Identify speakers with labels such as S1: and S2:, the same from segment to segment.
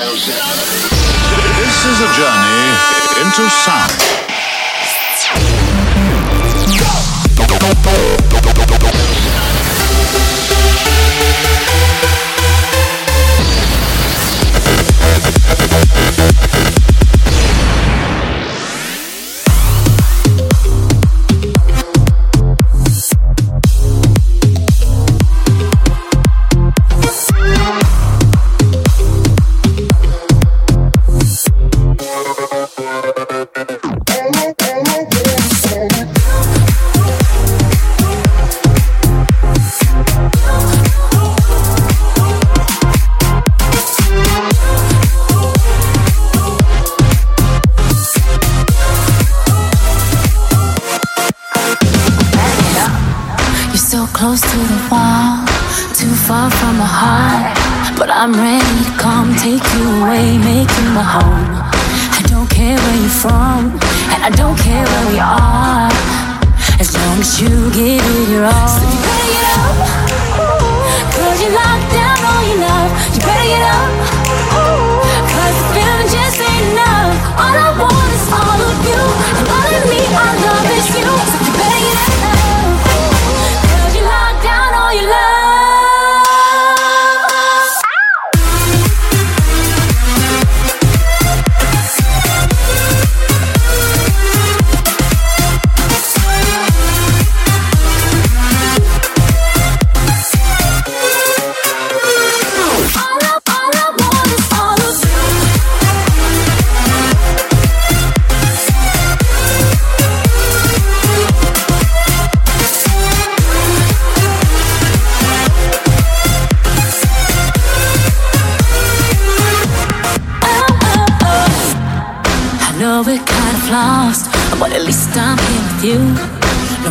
S1: This is a journey into sound.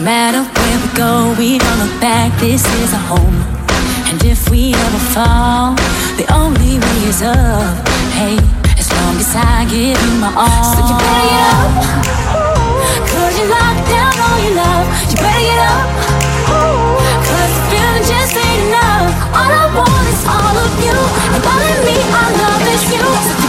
S2: matter where we go, we don't look back. This is our home. And if we ever fall, the only way is up. Hey, as long as I give you my all. So you better get up. Cause you locked down all your love. You better get up. Cause the feeling just ain't enough. All I want is all of you. And all of me, I love is you. So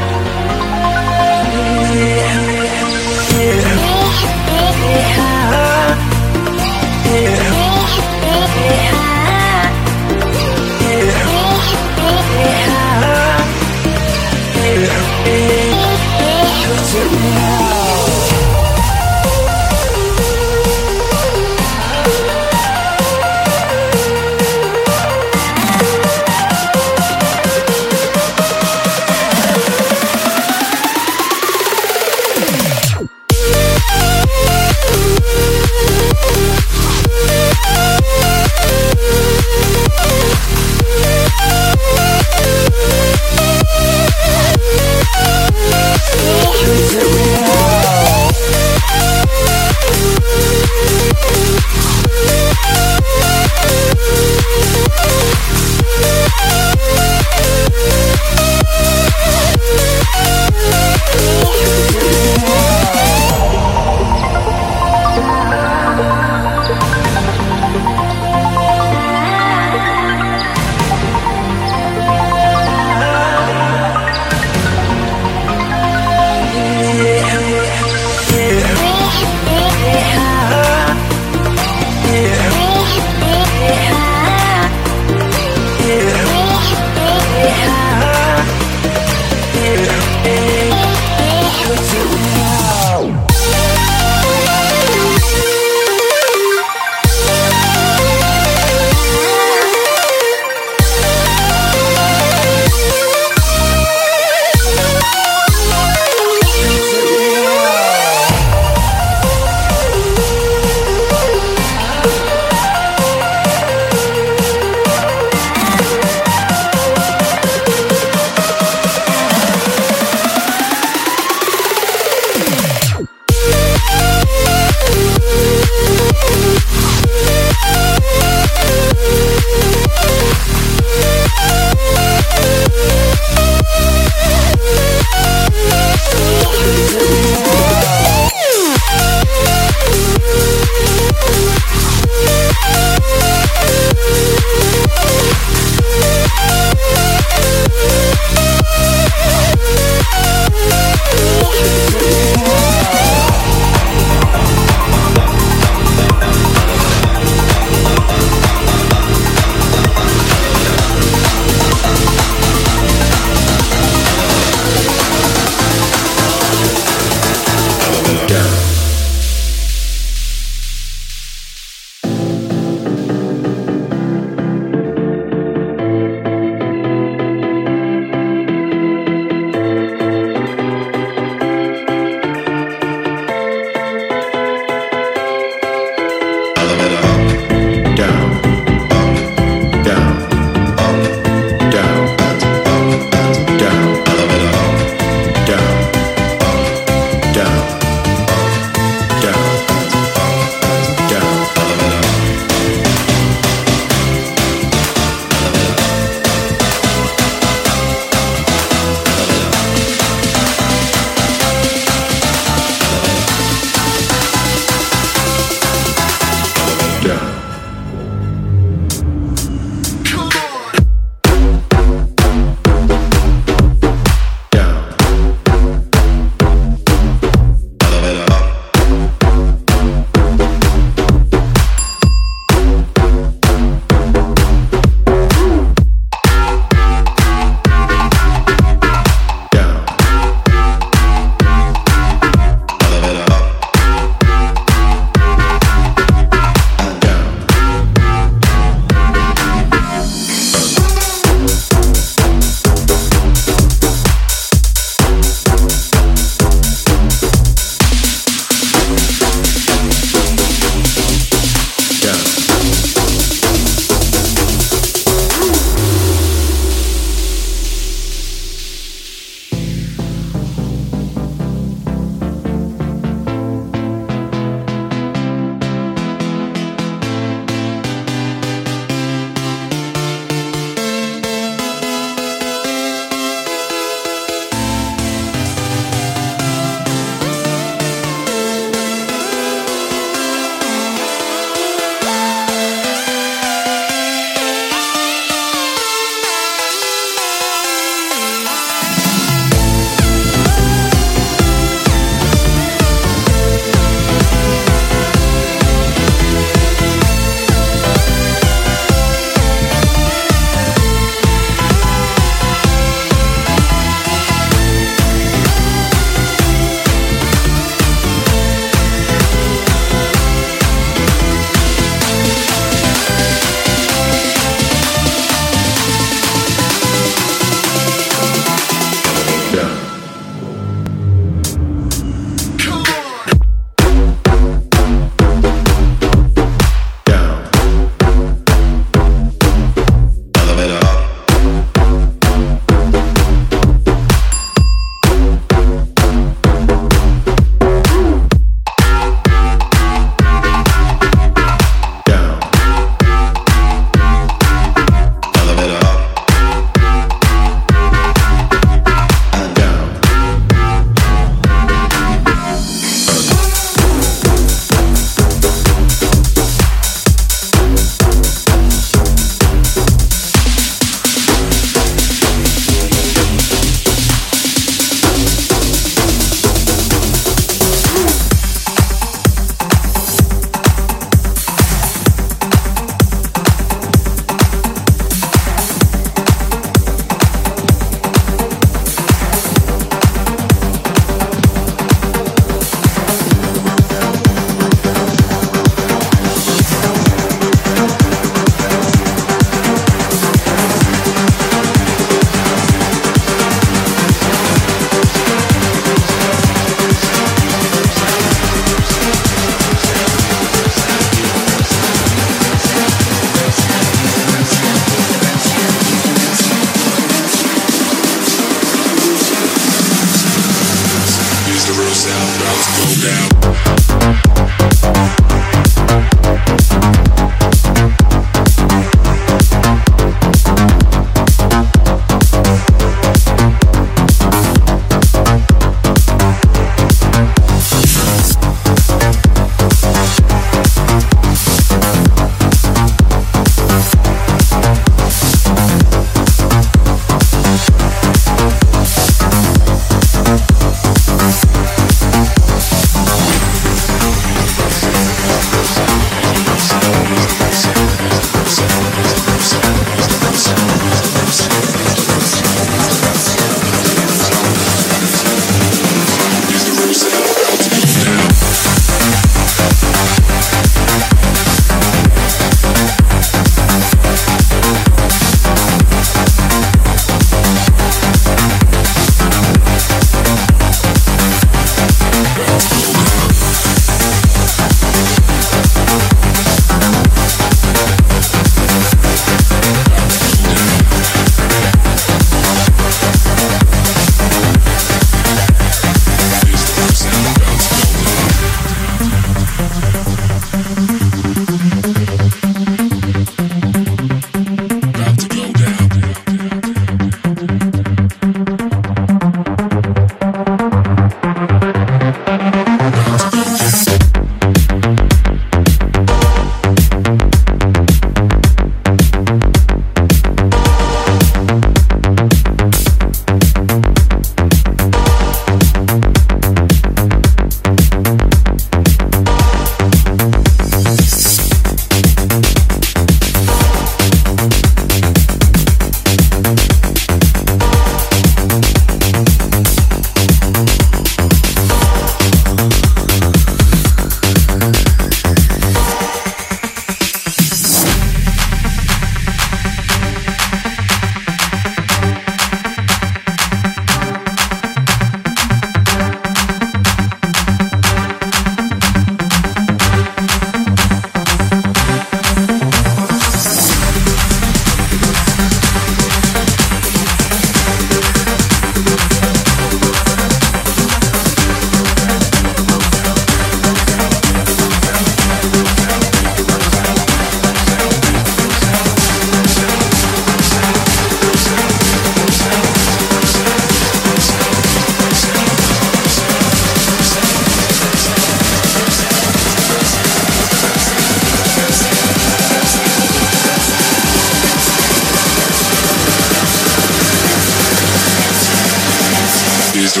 S3: so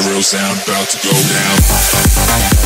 S3: sexy.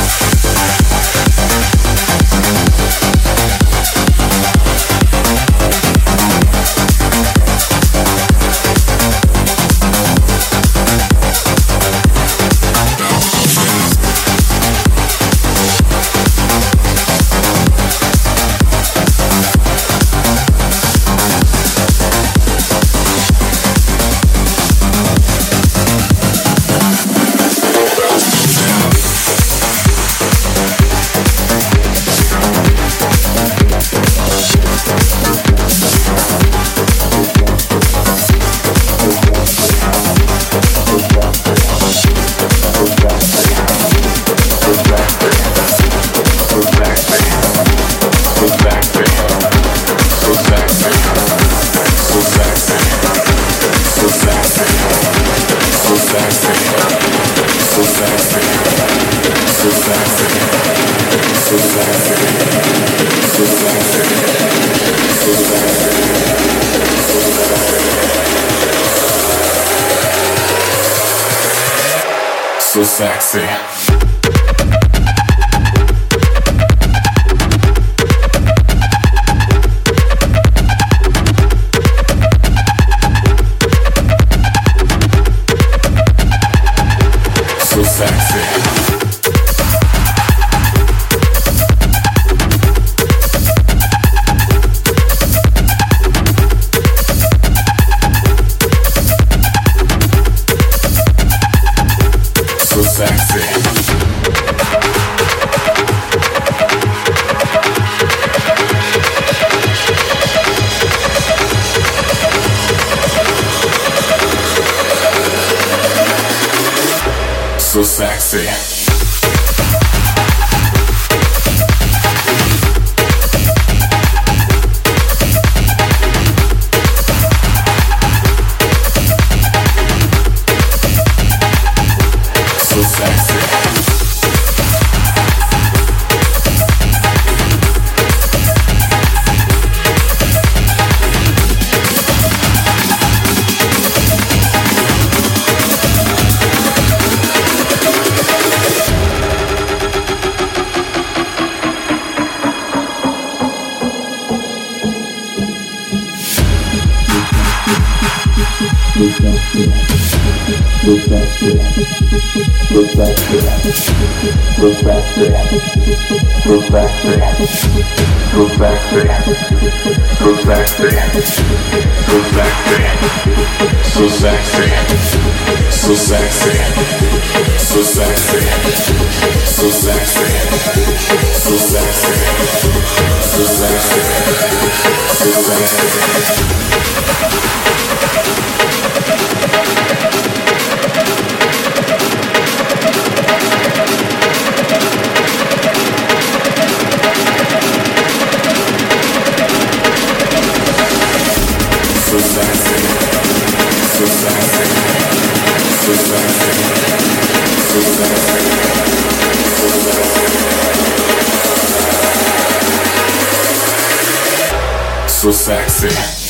S4: So sexy.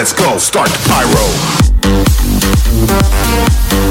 S1: let's go, start the pyro.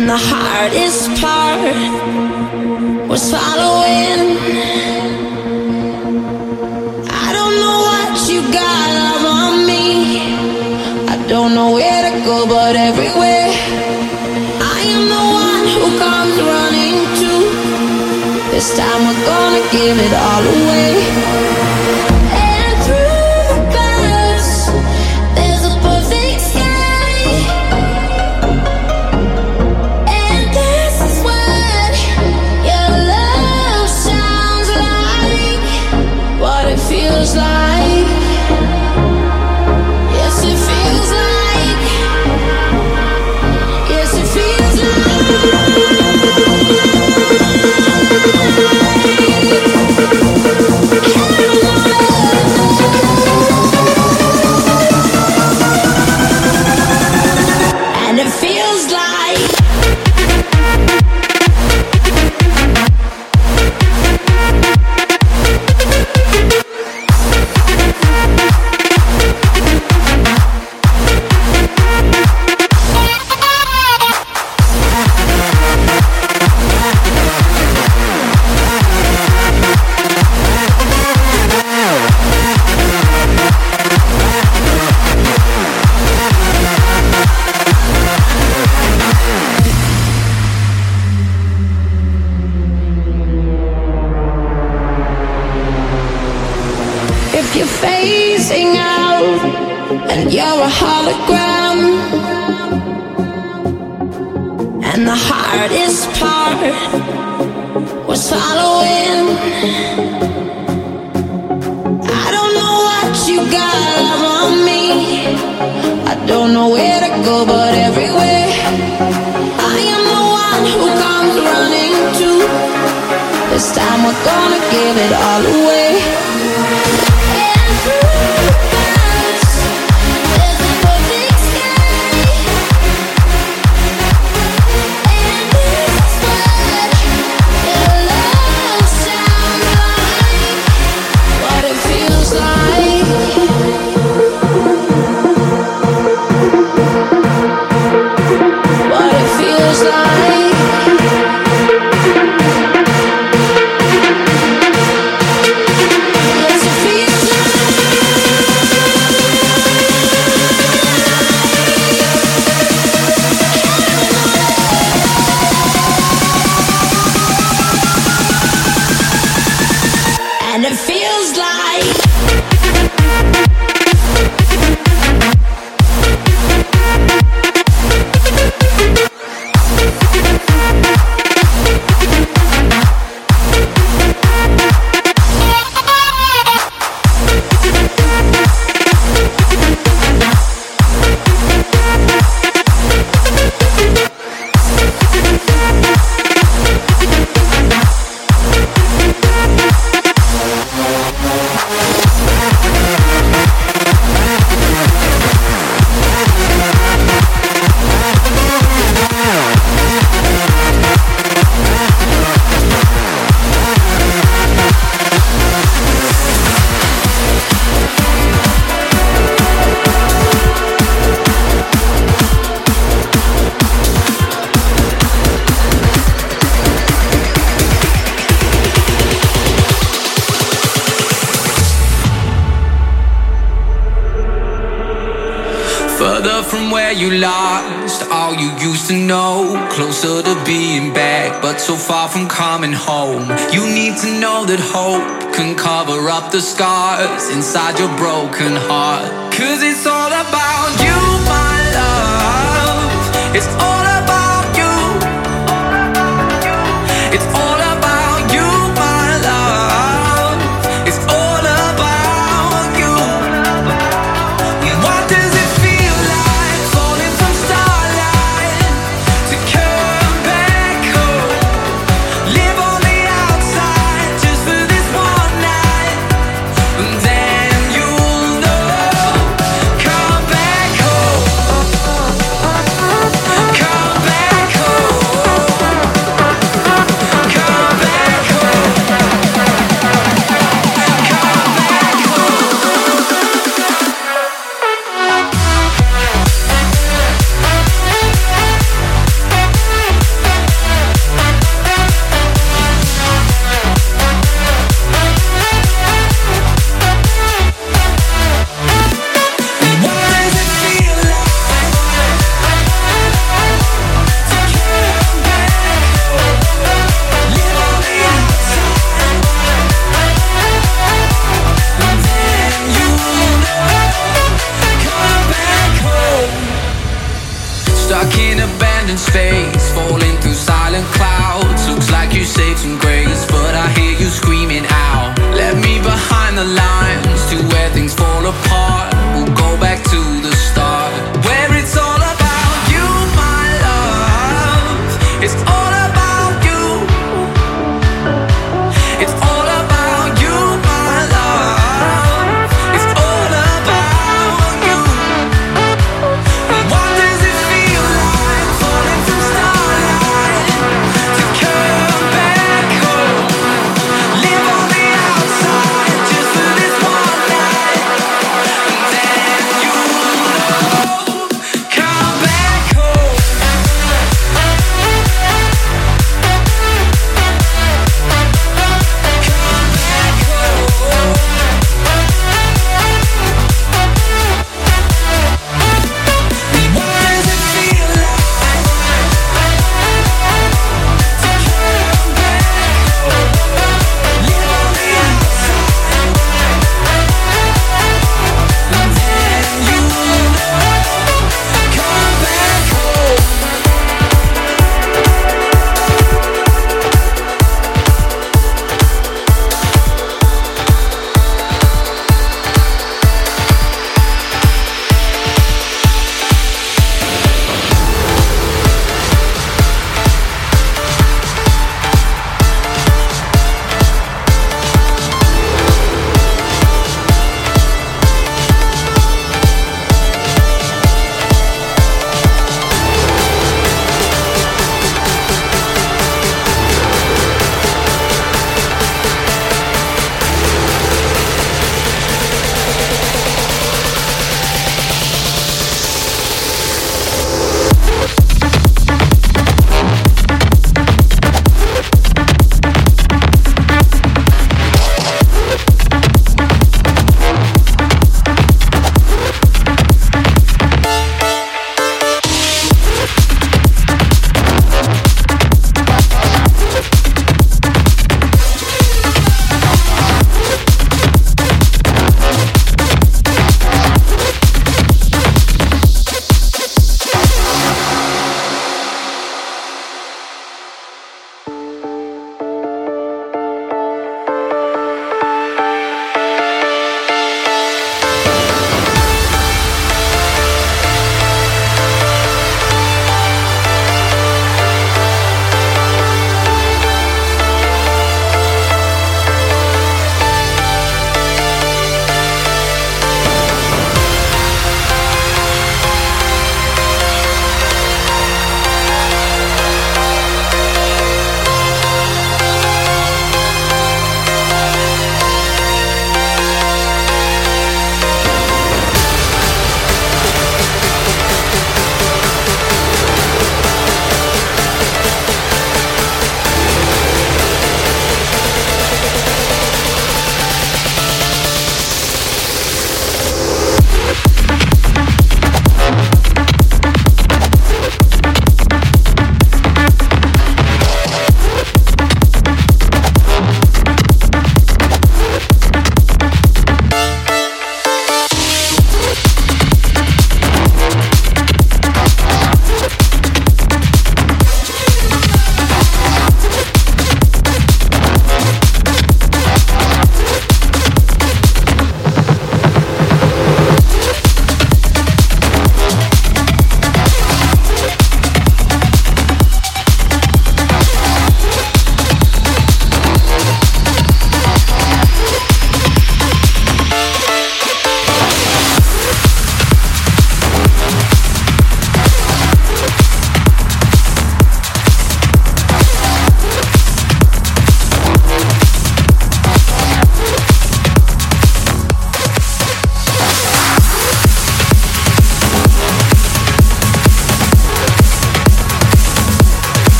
S2: And the hardest part was following. I don't know what you got up on me. I don't know where to go, but everywhere. I am the one who comes running to. This time we're gonna give it all away. hardest part was following. I don't know what you got on me. I don't know where to go, but everywhere. I am the one who comes running to. This time we're gonna give it all away.
S5: So far from coming home. You need to know that hope can cover up the scars inside your broken heart. Cause it's all about you, my love. It's all